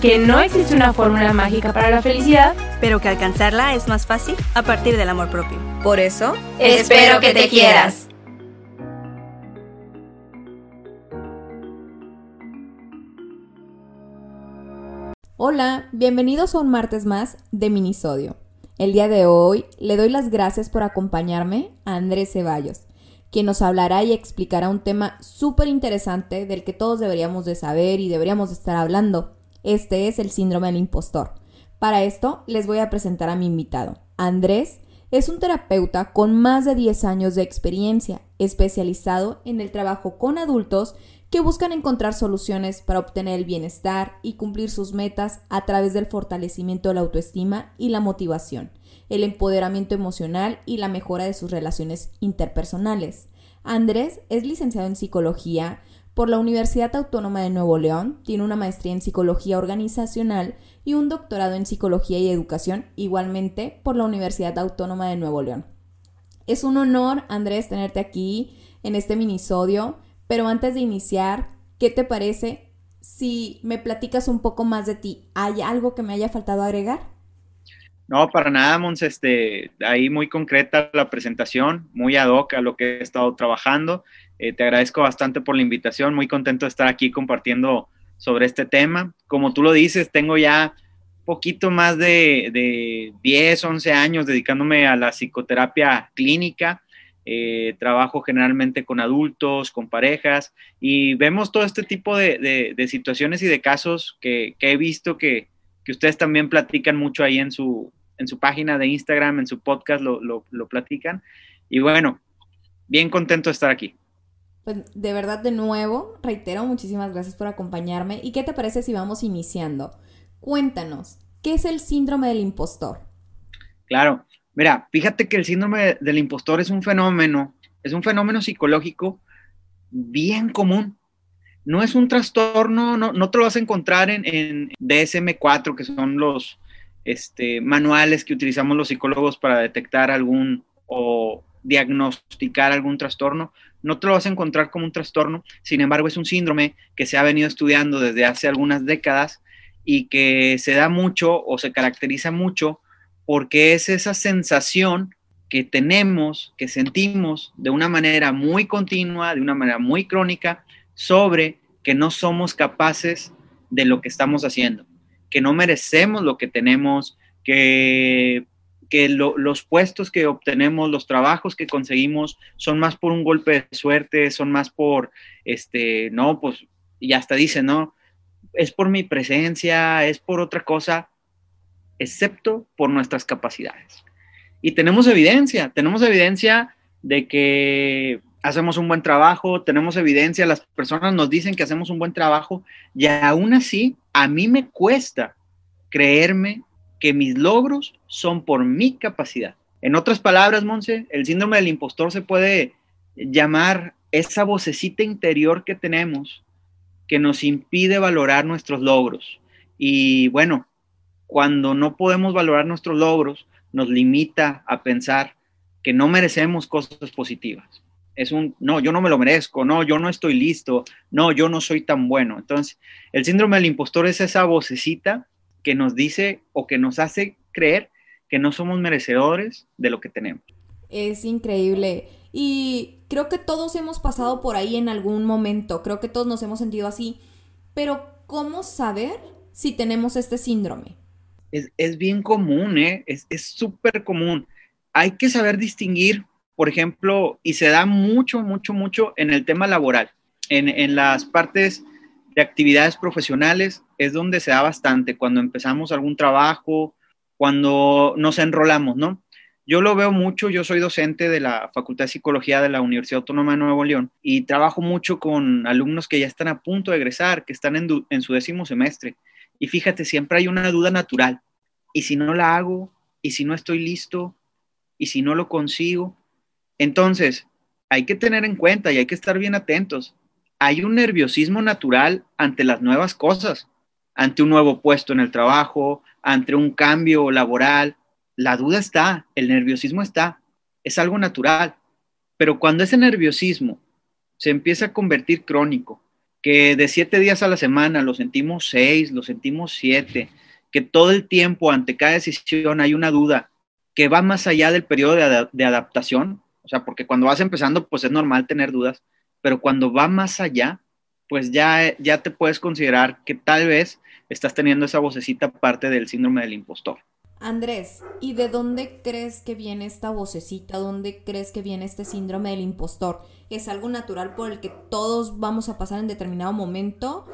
que no existe una fórmula mágica para la felicidad, pero que alcanzarla es más fácil a partir del amor propio. Por eso, espero que te quieras. Hola, bienvenidos a un martes más de Minisodio. El día de hoy le doy las gracias por acompañarme a Andrés Ceballos, quien nos hablará y explicará un tema súper interesante del que todos deberíamos de saber y deberíamos de estar hablando. Este es el síndrome del impostor. Para esto les voy a presentar a mi invitado. Andrés es un terapeuta con más de 10 años de experiencia, especializado en el trabajo con adultos que buscan encontrar soluciones para obtener el bienestar y cumplir sus metas a través del fortalecimiento de la autoestima y la motivación, el empoderamiento emocional y la mejora de sus relaciones interpersonales. Andrés es licenciado en psicología por la Universidad Autónoma de Nuevo León, tiene una maestría en psicología organizacional y un doctorado en psicología y educación, igualmente por la Universidad Autónoma de Nuevo León. Es un honor, Andrés, tenerte aquí en este minisodio. Pero antes de iniciar, ¿qué te parece si me platicas un poco más de ti? ¿Hay algo que me haya faltado agregar? No, para nada, Mons, este, ahí muy concreta la presentación, muy ad hoc a lo que he estado trabajando. Eh, te agradezco bastante por la invitación, muy contento de estar aquí compartiendo sobre este tema. Como tú lo dices, tengo ya poquito más de, de 10, 11 años dedicándome a la psicoterapia clínica. Eh, trabajo generalmente con adultos, con parejas, y vemos todo este tipo de, situaciones y de casos que, he visto que, ustedes también platican mucho ahí en su, en su página de Instagram, en su podcast, lo, lo platican. Y bueno, bien contento de estar aquí. Pues de verdad, de nuevo, reitero, muchísimas gracias por acompañarme. ¿Y qué te parece si vamos iniciando? Cuéntanos, ¿qué es el síndrome del impostor? Claro, Mira, fíjate que el síndrome del impostor es un fenómeno, es un fenómeno psicológico bien común. No es un trastorno, no, no te lo vas a encontrar en, en DSM-4, que son los este, manuales que utilizamos los psicólogos para detectar algún o diagnosticar algún trastorno. No te lo vas a encontrar como un trastorno, sin embargo es un síndrome que se ha venido estudiando desde hace algunas décadas y que se da mucho o se caracteriza mucho porque es esa sensación que tenemos, que sentimos de una manera muy continua, de una manera muy crónica, sobre que no somos capaces de lo que estamos haciendo, que no merecemos lo que tenemos, que, que los puestos que obtenemos, los trabajos que conseguimos son más por un golpe de suerte, son más por, este, no, pues, y hasta dice, no, es por mi presencia, es por otra cosa, excepto por nuestras capacidades. Y tenemos evidencia, tenemos evidencia de que hacemos un buen trabajo, tenemos evidencia, las personas nos dicen que hacemos un buen trabajo y aún así a mí me cuesta creerme que mis logros son por mi capacidad. En otras palabras, Monse, el síndrome del impostor se puede llamar esa vocecita interior que tenemos que nos impide valorar nuestros logros. Y bueno, cuando no podemos valorar nuestros logros, nos limita a pensar que no merecemos cosas positivas. Es un, no, yo no me lo merezco, no, yo no estoy listo, no, yo no soy tan bueno. Entonces, el síndrome del impostor es esa vocecita que nos dice o que nos hace creer que no somos merecedores de lo que tenemos. Es increíble. Y creo que todos hemos pasado por ahí en algún momento, creo que todos nos hemos sentido así, pero ¿cómo saber si tenemos este síndrome? es, bien común, ¿eh? es súper común. Hay que saber distinguir, por ejemplo, y se da mucho, mucho, mucho en el tema laboral, en, en las partes de actividades profesionales, es donde se da bastante, cuando empezamos algún trabajo, cuando nos enrolamos, ¿no? Yo lo veo mucho, yo soy docente de la Facultad de Psicología de la Universidad Autónoma de Nuevo León y trabajo mucho con alumnos que ya están a punto de egresar, que están en, en su décimo semestre y fíjate, siempre hay una duda natural. ¿Y si no la hago? ¿y si no estoy listo? ¿Y si no lo consigo? Entonces, hay que tener en cuenta y hay que estar bien atentos. Hay un nerviosismo natural ante las nuevas cosas, ante un nuevo puesto en el trabajo, ante un cambio laboral. La duda está, el nerviosismo está, es algo natural. Pero cuando ese nerviosismo se empieza a convertir crónico, que de siete días a la semana lo sentimos seis, lo sentimos siete, que todo el tiempo ante cada decisión hay una duda que va más allá del periodo de, adaptación, o sea, porque cuando vas empezando, pues es normal tener dudas, pero cuando va más allá, pues ya, ya te puedes considerar que tal vez estás teniendo esa vocecita parte del síndrome del impostor. Andrés, ¿y de dónde crees que viene esta vocecita? ¿Dónde crees que viene este síndrome del impostor? ¿Es algo natural por el que todos vamos a pasar en determinado momento?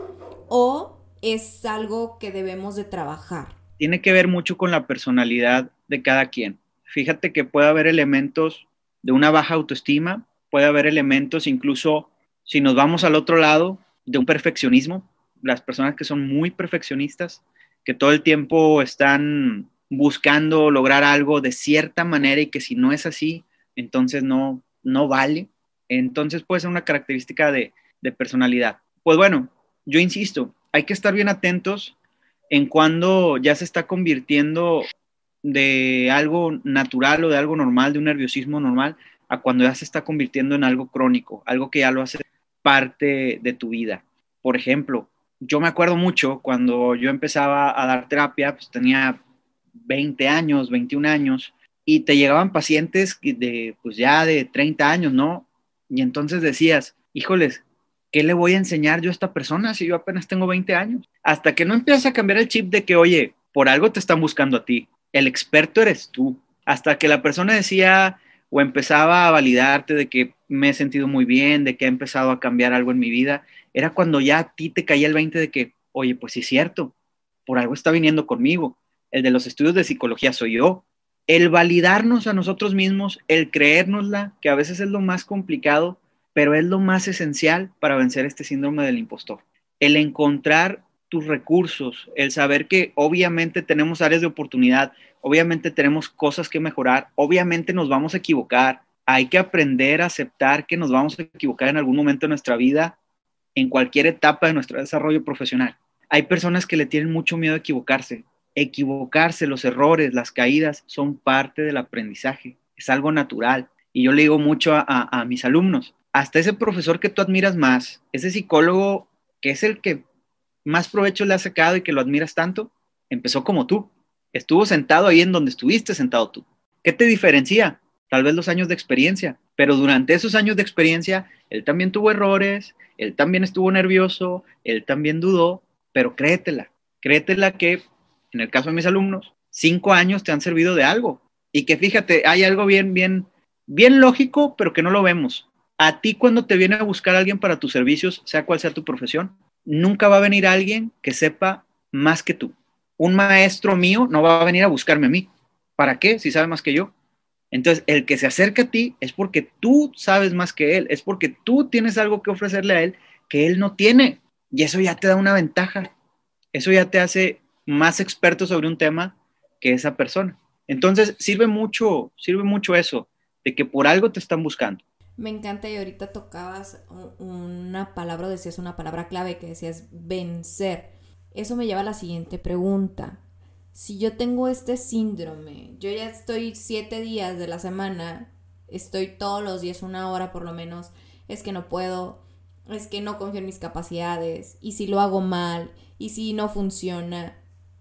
¿O es algo que debemos de trabajar? Tiene que ver mucho con la personalidad de cada quien. Fíjate que puede haber elementos de una baja autoestima, puede haber elementos incluso, si nos vamos al otro lado, de un perfeccionismo. Las personas que son muy perfeccionistas, que todo el tiempo están buscando lograr algo de cierta manera y que si no es así, entonces no, no vale. Entonces puede ser una característica de, de personalidad. Pues bueno, yo insisto, hay que estar bien atentos en cuando ya se está convirtiendo de algo natural o de algo normal, de un nerviosismo normal, a cuando ya se está convirtiendo en algo crónico, algo que ya lo hace parte de tu vida. Por ejemplo, yo me acuerdo mucho cuando yo empezaba a dar terapia, pues tenía 20 años, 21 años, y te llegaban pacientes de, pues ya de 30 años, ¿no? Y entonces decías, híjoles, ¿qué le voy a enseñar yo a esta persona si yo apenas tengo 20 años? Hasta que no empiezas a cambiar el chip de que, oye, por algo te están buscando a ti, el experto eres tú. Hasta que la persona decía o empezaba a validarte de que me he sentido muy bien, de que ha empezado a cambiar algo en mi vida, era cuando ya a ti te caía el 20 de que, oye, pues sí es cierto, por algo está viniendo conmigo el de los estudios de psicología soy yo. El validarnos a nosotros mismos, el creérnosla, que a veces es lo más complicado, pero es lo más esencial para vencer este síndrome del impostor. El encontrar tus recursos, el saber que obviamente tenemos áreas de oportunidad, obviamente tenemos cosas que mejorar, obviamente nos vamos a equivocar, hay que aprender a aceptar que nos vamos a equivocar en algún momento de nuestra vida, en cualquier etapa de nuestro desarrollo profesional. Hay personas que le tienen mucho miedo a equivocarse, equivocarse, los errores, las caídas son parte del aprendizaje, es algo natural. Y yo le digo mucho a, mis alumnos, hasta ese profesor que tú admiras más, ese psicólogo que es el que más provecho le ha sacado y que lo admiras tanto, empezó como tú. Estuvo sentado ahí en donde estuviste sentado tú. ¿Qué te diferencia? Tal vez los años de experiencia, pero durante esos años de experiencia, él también tuvo errores, él también estuvo nervioso, él también dudó, pero créetela, créetela que en el caso de mis alumnos, cinco años te han servido de algo. Y que fíjate, hay algo bien, bien, bien lógico, pero que no lo vemos. A ti cuando te viene a buscar alguien para tus servicios, sea cual sea tu profesión, nunca va a venir alguien que sepa más que tú. Un maestro mío no va a venir a buscarme a mí. ¿Para qué? Si sabe más que yo. Entonces, el que se acerca a ti es porque tú sabes más que él, es porque tú tienes algo que ofrecerle a él que él no tiene. Y eso ya te da una ventaja. Eso ya te hace más experto sobre un tema que esa persona. Entonces, sirve mucho, sirve mucho eso, de que por algo te están buscando. Me encanta y ahorita tocabas una palabra, decías una palabra clave que decías vencer. Eso me lleva a la siguiente pregunta. Si yo tengo este síndrome, yo ya estoy siete días de la semana, estoy todos los días una hora por lo menos, es que no puedo, es que no confío en mis capacidades, y si lo hago mal, y si no funciona,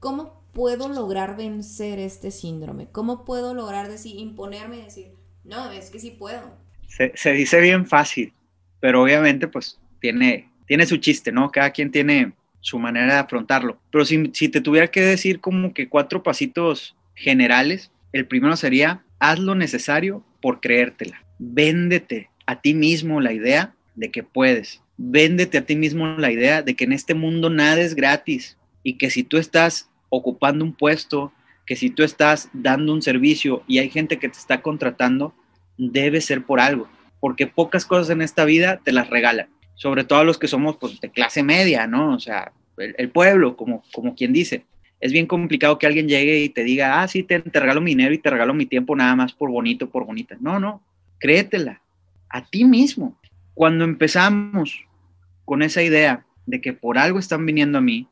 ¿Cómo puedo lograr vencer este síndrome? ¿Cómo puedo lograr decir, imponerme y decir, no, es que sí puedo? Se, dice bien fácil, pero obviamente pues tiene, tiene su chiste, ¿no? Cada quien tiene su manera de afrontarlo. Pero si, si te tuviera que decir como que cuatro pasitos generales, el primero sería, haz lo necesario por creértela. Véndete a ti mismo la idea de que puedes. Véndete a ti mismo la idea de que en este mundo nada es gratis y que si tú estás ocupando un puesto, que si tú estás dando un servicio y hay gente que te está contratando, debe ser por algo, porque pocas cosas en esta vida te las regalan, sobre todo los que somos pues, de clase media, ¿no? O sea, el, pueblo, como, como quien dice. es bien complicado que alguien llegue y te diga, ah, sí, te, te regalo mi dinero y te regalo mi tiempo nada más por bonito, por bonita. No, no, créetela a ti mismo. Cuando empezamos con esa idea de que por algo están viniendo a mí,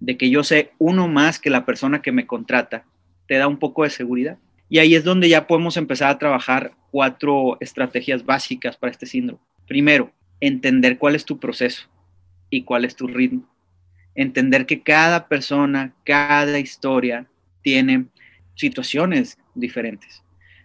de que yo sé uno más que la persona que me contrata, te da un poco de seguridad. Y ahí es donde ya podemos empezar a trabajar cuatro estrategias básicas para este síndrome. Primero, entender cuál es tu proceso y cuál es tu ritmo. Entender que cada persona, cada historia tiene situaciones diferentes.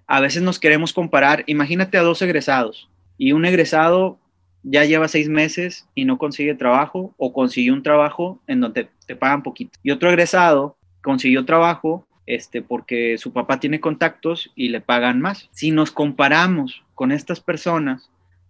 A veces nos queremos comparar, imagínate a dos egresados y un egresado ya lleva seis meses y no consigue trabajo o consiguió un trabajo en donde te pagan poquito. Y otro egresado consiguió trabajo este, porque su papá tiene contactos y le pagan más. Si nos comparamos con estas personas,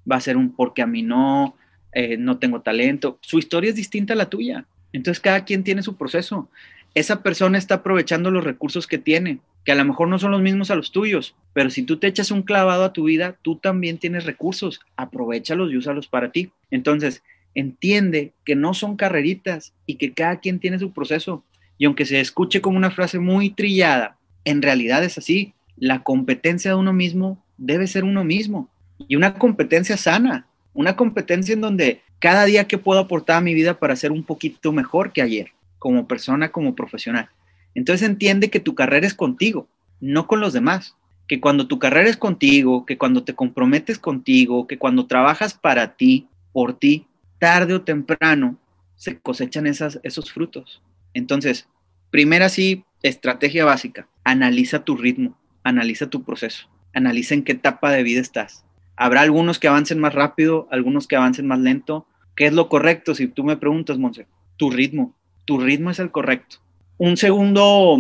va a ser un porque a mí no, eh, no tengo talento. Su historia es distinta a la tuya. Entonces cada quien tiene su proceso. Esa persona está aprovechando los recursos que tiene, que a lo mejor no son los mismos a los tuyos, pero si tú te echas un clavado a tu vida, tú también tienes recursos, aprovechalos y úsalos para ti. Entonces, entiende que no son carreritas y que cada quien tiene su proceso. Y aunque se escuche como una frase muy trillada, en realidad es así. La competencia de uno mismo debe ser uno mismo. Y una competencia sana, una competencia en donde cada día que puedo aportar a mi vida para ser un poquito mejor que ayer, como persona, como profesional. Entonces entiende que tu carrera es contigo, no con los demás. Que cuando tu carrera es contigo, que cuando te comprometes contigo, que cuando trabajas para ti, por ti, tarde o temprano, se cosechan esos frutos. Entonces, primera sí, estrategia básica, analiza tu ritmo, analiza tu proceso, analiza en qué etapa de vida estás. Habrá algunos que avancen más rápido, algunos que avancen más lento. ¿Qué es lo correcto? Si tú me preguntas, Monse, tu ritmo, tu ritmo es el correcto. Un segundo,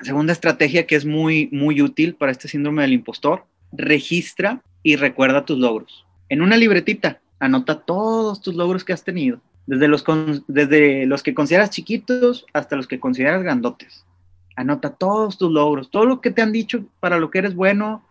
segunda estrategia que es muy, muy útil para este síndrome del impostor, registra y recuerda tus logros. En una libretita, anota todos tus logros que has tenido desde los, desde los que consideras chiquitos hasta los que consideras grandotes. Anota todos tus logros, todo lo que te han dicho para lo que eres bueno,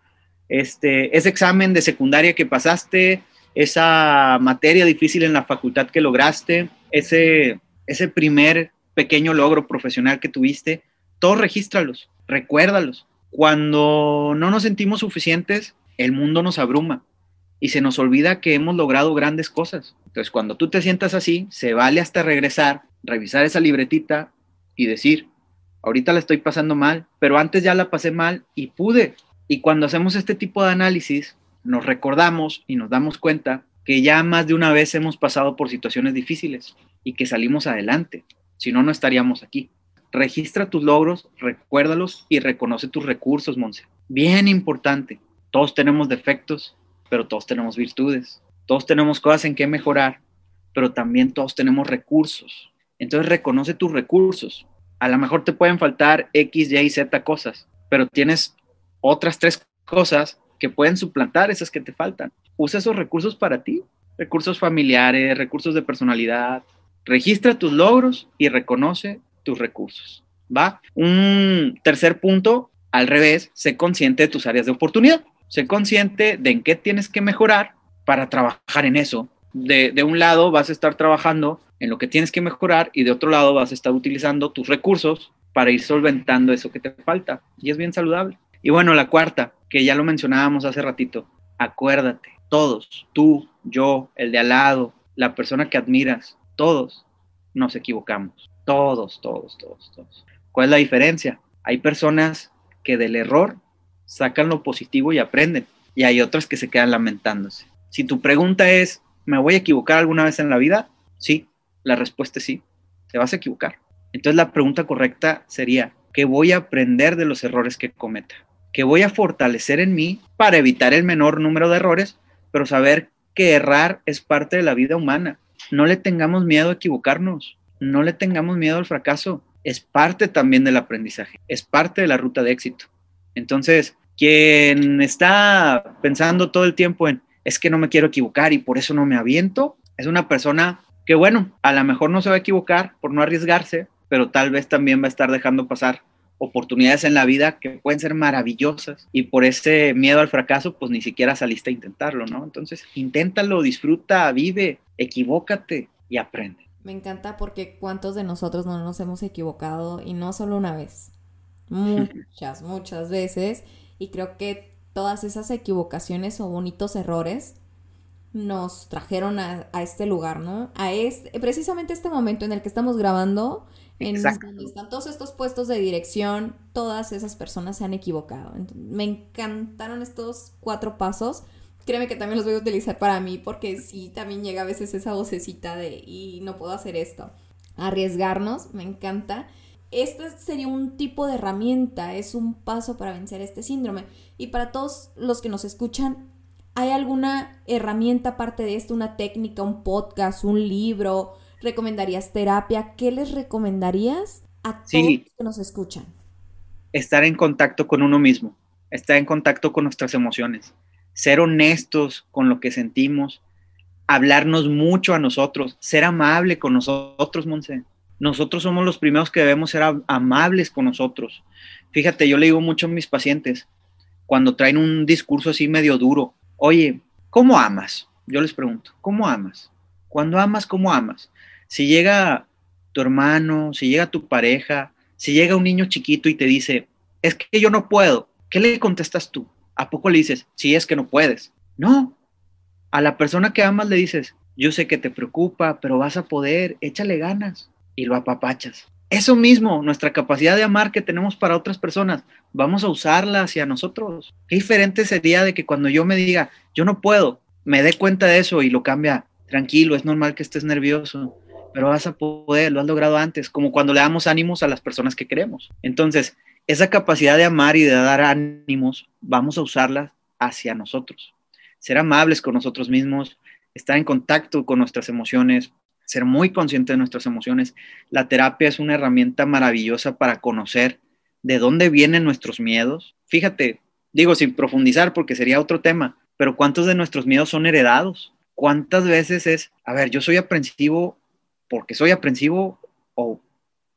este, ese examen de secundaria que pasaste, esa materia difícil en la facultad que lograste, ese, ese primer pequeño logro profesional que tuviste, todos regístralos, recuérdalos. Cuando no nos sentimos suficientes, el mundo nos abruma y se nos olvida que hemos logrado grandes cosas. Entonces, cuando tú te sientas así, se vale hasta regresar, revisar esa libretita y decir, ahorita la estoy pasando mal, pero antes ya la pasé mal y pude. Y cuando hacemos este tipo de análisis, nos recordamos y nos damos cuenta que ya más de una vez hemos pasado por situaciones difíciles y que salimos adelante. Si no, no estaríamos aquí. Registra tus logros, recuérdalos y reconoce tus recursos, Monse. Bien importante. Todos tenemos defectos, pero todos tenemos virtudes, todos tenemos cosas en que mejorar, pero también todos tenemos recursos. Entonces reconoce tus recursos. A lo mejor te pueden faltar X, Y, Z cosas, pero tienes otras tres cosas que pueden suplantar esas que te faltan. Usa esos recursos para ti, recursos familiares, recursos de personalidad. Registra tus logros y reconoce tus recursos. ¿Va? Un tercer punto, al revés, sé consciente de tus áreas de oportunidad sé consciente de en qué tienes que mejorar para trabajar en eso. De, un lado vas a estar trabajando en lo que tienes que mejorar y de otro lado vas a estar utilizando tus recursos para ir solventando eso que te falta. Y es bien saludable. Y bueno, la cuarta, que ya lo mencionábamos hace ratito, acuérdate, todos, tú, yo, el de al lado, la persona que admiras, todos nos equivocamos. Todos, todos, todos, todos. ¿Cuál es la diferencia? Hay personas que del error sacan lo positivo y aprenden. Y hay otras que se quedan lamentándose. Si tu pregunta es, ¿me voy a equivocar alguna vez en la vida? Sí, la respuesta es sí, te vas a equivocar. Entonces la pregunta correcta sería, ¿qué voy a aprender de los errores que cometa? ¿Qué voy a fortalecer en mí para evitar el menor número de errores, pero saber que errar es parte de la vida humana? No le tengamos miedo a equivocarnos, no le tengamos miedo al fracaso, es parte también del aprendizaje, es parte de la ruta de éxito. Entonces, quien está pensando todo el tiempo en, es que no me quiero equivocar y por eso no me aviento, es una persona que, bueno, a lo mejor no se va a equivocar por no arriesgarse, pero tal vez también va a estar dejando pasar oportunidades en la vida que pueden ser maravillosas y por ese miedo al fracaso, pues ni siquiera saliste a intentarlo, ¿no? Entonces, inténtalo, disfruta, vive, equivócate y aprende. Me encanta porque cuántos de nosotros no nos hemos equivocado y no solo una vez, muchas, muchas veces. Y creo que todas esas equivocaciones o bonitos errores nos trajeron a, a este lugar, ¿no? A este, precisamente este momento en el que estamos grabando, en donde están todos estos puestos de dirección, todas esas personas se han equivocado. Me encantaron estos cuatro pasos. Créeme que también los voy a utilizar para mí porque sí, también llega a veces esa vocecita de y no puedo hacer esto. Arriesgarnos, me encanta. Este sería un tipo de herramienta, es un paso para vencer este síndrome. Y para todos los que nos escuchan, ¿hay alguna herramienta aparte de esto, una técnica, un podcast, un libro? ¿Recomendarías terapia? ¿Qué les recomendarías a todos los que nos escuchan? estar en contacto con uno mismo, estar en contacto con nuestras emociones, ser honestos con lo que sentimos, hablarnos mucho a nosotros, ser amable con nosotros, Monse. Nosotros somos los primeros que debemos ser am- amables con nosotros. Fíjate, yo le digo mucho a mis pacientes, cuando traen un discurso así medio duro, oye, ¿cómo amas? Yo les pregunto, ¿cómo amas? Cuando amas, ¿cómo amas? Si llega tu hermano, si llega tu pareja, si llega un niño chiquito y te dice, es que yo no puedo, ¿qué le contestas tú? ¿A poco le dices, sí, es que no puedes? No. A la persona que amas le dices, yo sé que te preocupa, pero vas a poder, échale ganas y lo apapachas. Eso mismo, nuestra capacidad de amar que tenemos para otras personas, vamos a usarla hacia nosotros. Qué diferente sería de que cuando yo me diga, yo no puedo, me dé cuenta de eso y lo cambia, tranquilo, es normal que estés nervioso, pero vas a poder, lo has logrado antes, como cuando le damos ánimos a las personas que queremos. Entonces, esa capacidad de amar y de dar ánimos, vamos a usarla hacia nosotros. Ser amables con nosotros mismos, estar en contacto con nuestras emociones, ser muy consciente de nuestras emociones. La terapia es una herramienta maravillosa para conocer de dónde vienen nuestros miedos. Fíjate, digo sin profundizar porque sería otro tema, pero ¿cuántos de nuestros miedos son heredados? ¿Cuántas veces es, a ver, yo soy aprensivo porque soy aprensivo o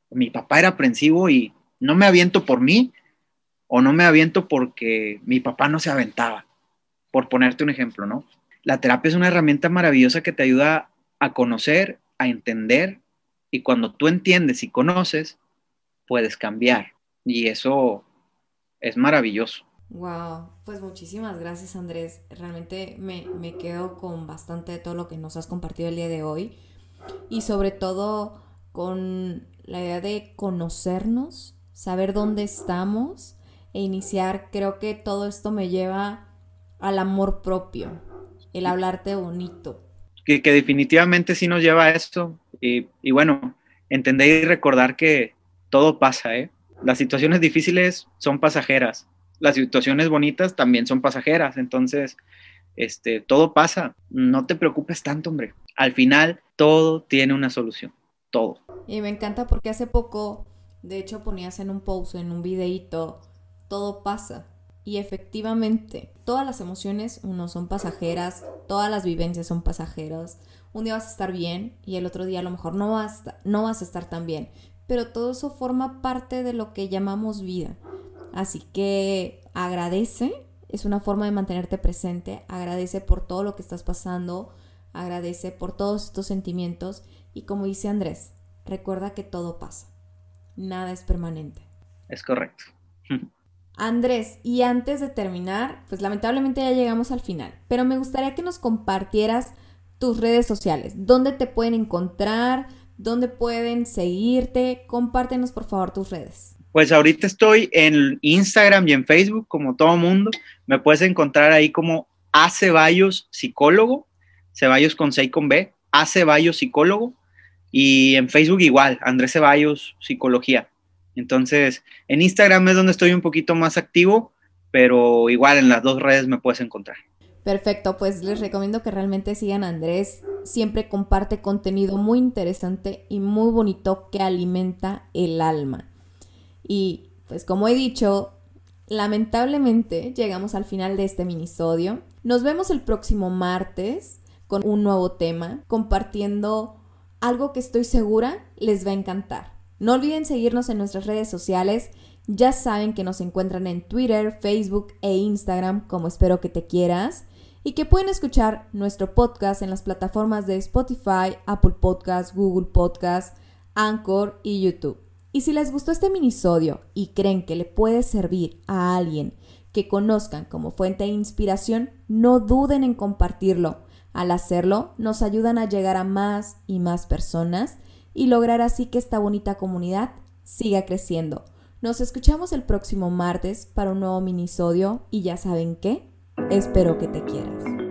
mi papá era aprensivo y no me aviento por mí o no me aviento porque mi papá no se aventaba, por ponerte un ejemplo, ¿no? La terapia es una herramienta maravillosa que te ayuda a conocer, a entender y cuando tú entiendes y conoces, puedes cambiar y eso es maravilloso. Wow, pues muchísimas gracias Andrés. Realmente me, me quedo con bastante de todo lo que nos has compartido el día de hoy y sobre todo con la idea de conocernos, saber dónde estamos e iniciar. Creo que todo esto me lleva al amor propio, el hablarte bonito. Que, definitivamente sí nos lleva a esto y, y bueno, entender y recordar que todo pasa, ¿eh? Las situaciones difíciles son pasajeras, las situaciones bonitas también son pasajeras, entonces, este, todo pasa, no te preocupes tanto, hombre. Al final, todo tiene una solución, todo. Y me encanta porque hace poco, de hecho, ponías en un post, en un videíto, todo pasa. Y efectivamente, todas las emociones, uno, son pasajeras, todas las vivencias son pasajeras. Un día vas a estar bien y el otro día a lo mejor no vas, no vas a estar tan bien. Pero todo eso forma parte de lo que llamamos vida. Así que agradece, es una forma de mantenerte presente, agradece por todo lo que estás pasando, agradece por todos estos sentimientos y como dice Andrés, recuerda que todo pasa, nada es permanente. Es correcto. Andrés, y antes de terminar, pues lamentablemente ya llegamos al final, pero me gustaría que nos compartieras tus redes sociales, dónde te pueden encontrar, dónde pueden seguirte, compártenos por favor tus redes. Pues ahorita estoy en Instagram y en Facebook, como todo mundo. Me puedes encontrar ahí como A Ceballos Psicólogo, Ceballos con C y con B, A Ceballos Psicólogo. Y en Facebook igual, Andrés Ceballos Psicología. Entonces, en Instagram es donde estoy un poquito más activo, pero igual en las dos redes me puedes encontrar. Perfecto, pues les recomiendo que realmente sigan Andrés. Siempre comparte contenido muy interesante y muy bonito que alimenta el alma. Y pues como he dicho, lamentablemente llegamos al final de este minisodio. Nos vemos el próximo martes con un nuevo tema, compartiendo algo que estoy segura les va a encantar. No olviden seguirnos en nuestras redes sociales. Ya saben que nos encuentran en Twitter, Facebook e Instagram como espero que te quieras. y que pueden escuchar nuestro podcast en las plataformas de Spotify, Apple Podcasts, Google Podcasts, Anchor y YouTube. Y si les gustó este minisodio y creen que le puede servir a alguien que conozcan como fuente de inspiración, no duden en compartirlo. Al hacerlo, nos ayudan a llegar a más y más personas y lograr así que esta bonita comunidad siga creciendo. Nos escuchamos el próximo martes para un nuevo minisodio y ya saben qué, espero que te quieras.